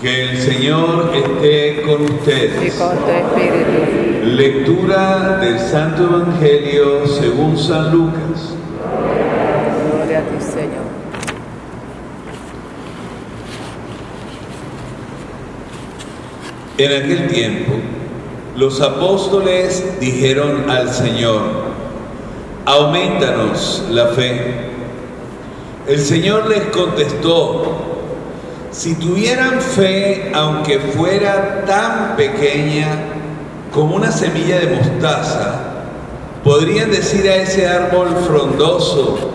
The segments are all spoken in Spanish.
Que el Señor esté con y ustedes. con tu espíritu. Lectura del Santo Evangelio según San Lucas. Gloria a ti, Señor. En aquel tiempo, los apóstoles dijeron al Señor, aumentanos la fe. El Señor les contestó, si tuvieran fe, aunque fuera tan pequeña como una semilla de mostaza, podrían decir a ese árbol frondoso,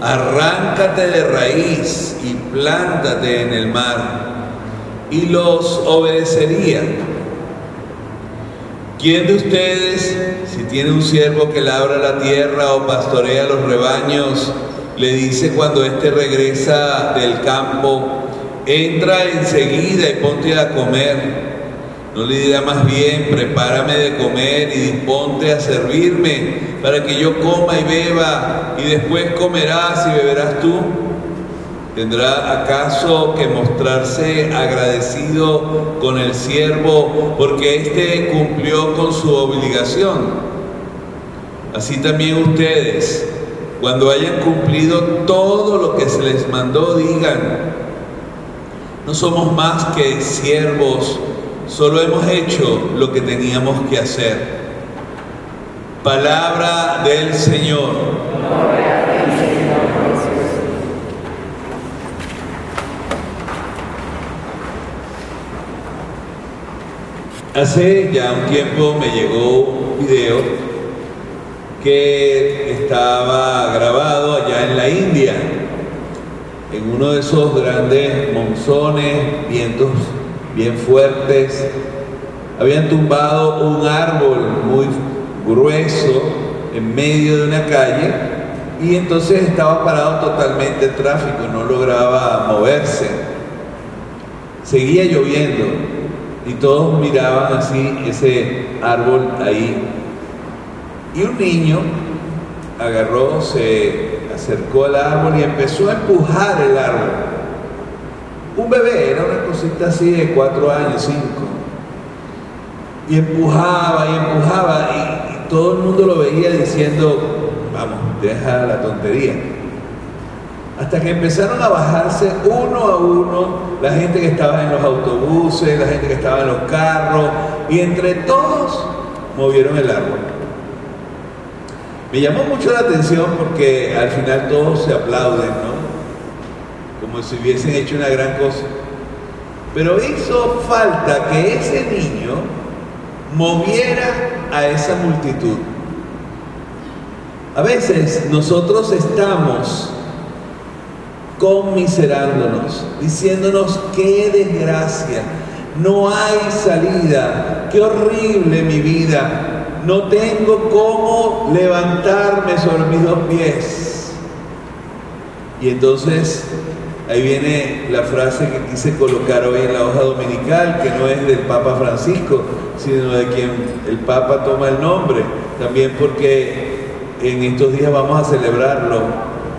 arráncate de raíz y plántate en el mar y los obedecería. ¿Quién de ustedes, si tiene un siervo que labra la tierra o pastorea los rebaños, le dice cuando éste regresa del campo, entra enseguida y ponte a comer? ¿No le dirá más bien, prepárame de comer y disponte a servirme para que yo coma y beba y después comerás y beberás tú? ¿Tendrá acaso que mostrarse agradecido con el siervo porque éste cumplió con su obligación? Así también ustedes, cuando hayan cumplido todo lo que se les mandó, digan, no somos más que siervos, solo hemos hecho lo que teníamos que hacer. Palabra del Señor. Hace ya un tiempo me llegó un video que estaba grabado allá en la India, en uno de esos grandes monzones, vientos bien fuertes. Habían tumbado un árbol muy grueso en medio de una calle y entonces estaba parado totalmente el tráfico, no lograba moverse. Seguía lloviendo y todos miraban así ese árbol ahí. Y un niño agarró, se acercó al árbol y empezó a empujar el árbol. Un bebé, era una cosita así de cuatro años, cinco. Y empujaba y empujaba y, y todo el mundo lo veía diciendo, vamos, deja la tontería. Hasta que empezaron a bajarse uno a uno la gente que estaba en los autobuses, la gente que estaba en los carros, y entre todos movieron el árbol. Me llamó mucho la atención porque al final todos se aplauden, ¿no? Como si hubiesen hecho una gran cosa. Pero hizo falta que ese niño moviera a esa multitud. A veces nosotros estamos conmiserándonos, diciéndonos qué desgracia, no hay salida, qué horrible mi vida, no tengo cómo levantarme sobre mis dos pies. Y entonces ahí viene la frase que quise colocar hoy en la hoja dominical, que no es del Papa Francisco, sino de quien el Papa toma el nombre, también porque en estos días vamos a celebrarlo.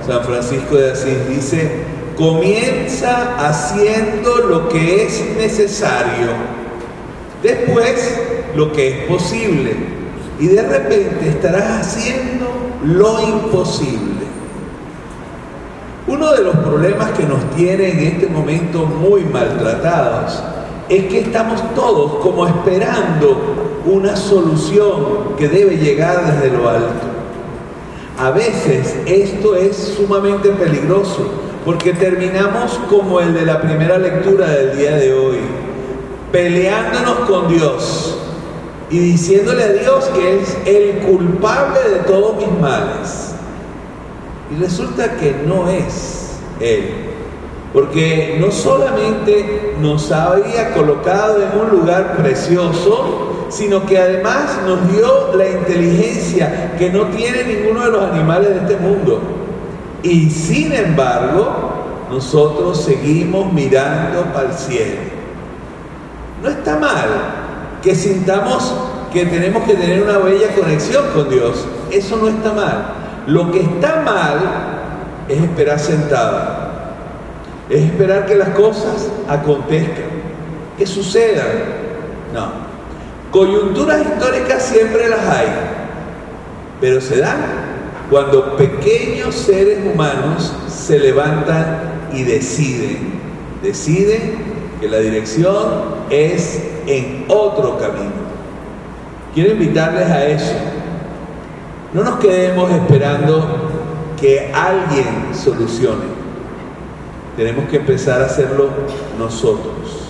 San Francisco de Asís dice, comienza haciendo lo que es necesario, después lo que es posible, y de repente estarás haciendo lo imposible. Uno de los problemas que nos tiene en este momento muy maltratados es que estamos todos como esperando una solución que debe llegar desde lo alto. A veces esto es sumamente peligroso porque terminamos como el de la primera lectura del día de hoy, peleándonos con Dios y diciéndole a Dios que es el culpable de todos mis males. Y resulta que no es Él, porque no solamente nos había colocado en un lugar precioso, sino que además nos dio la inteligencia que no tiene ninguno de los animales de este mundo. Y sin embargo, nosotros seguimos mirando para el cielo. No está mal que sintamos que tenemos que tener una bella conexión con Dios. Eso no está mal. Lo que está mal es esperar sentado. Es esperar que las cosas acontezcan. que sucedan. No. Coyunturas históricas siempre las hay, pero se dan cuando pequeños seres humanos se levantan y deciden, deciden que la dirección es en otro camino. Quiero invitarles a eso. No nos quedemos esperando que alguien solucione. Tenemos que empezar a hacerlo nosotros.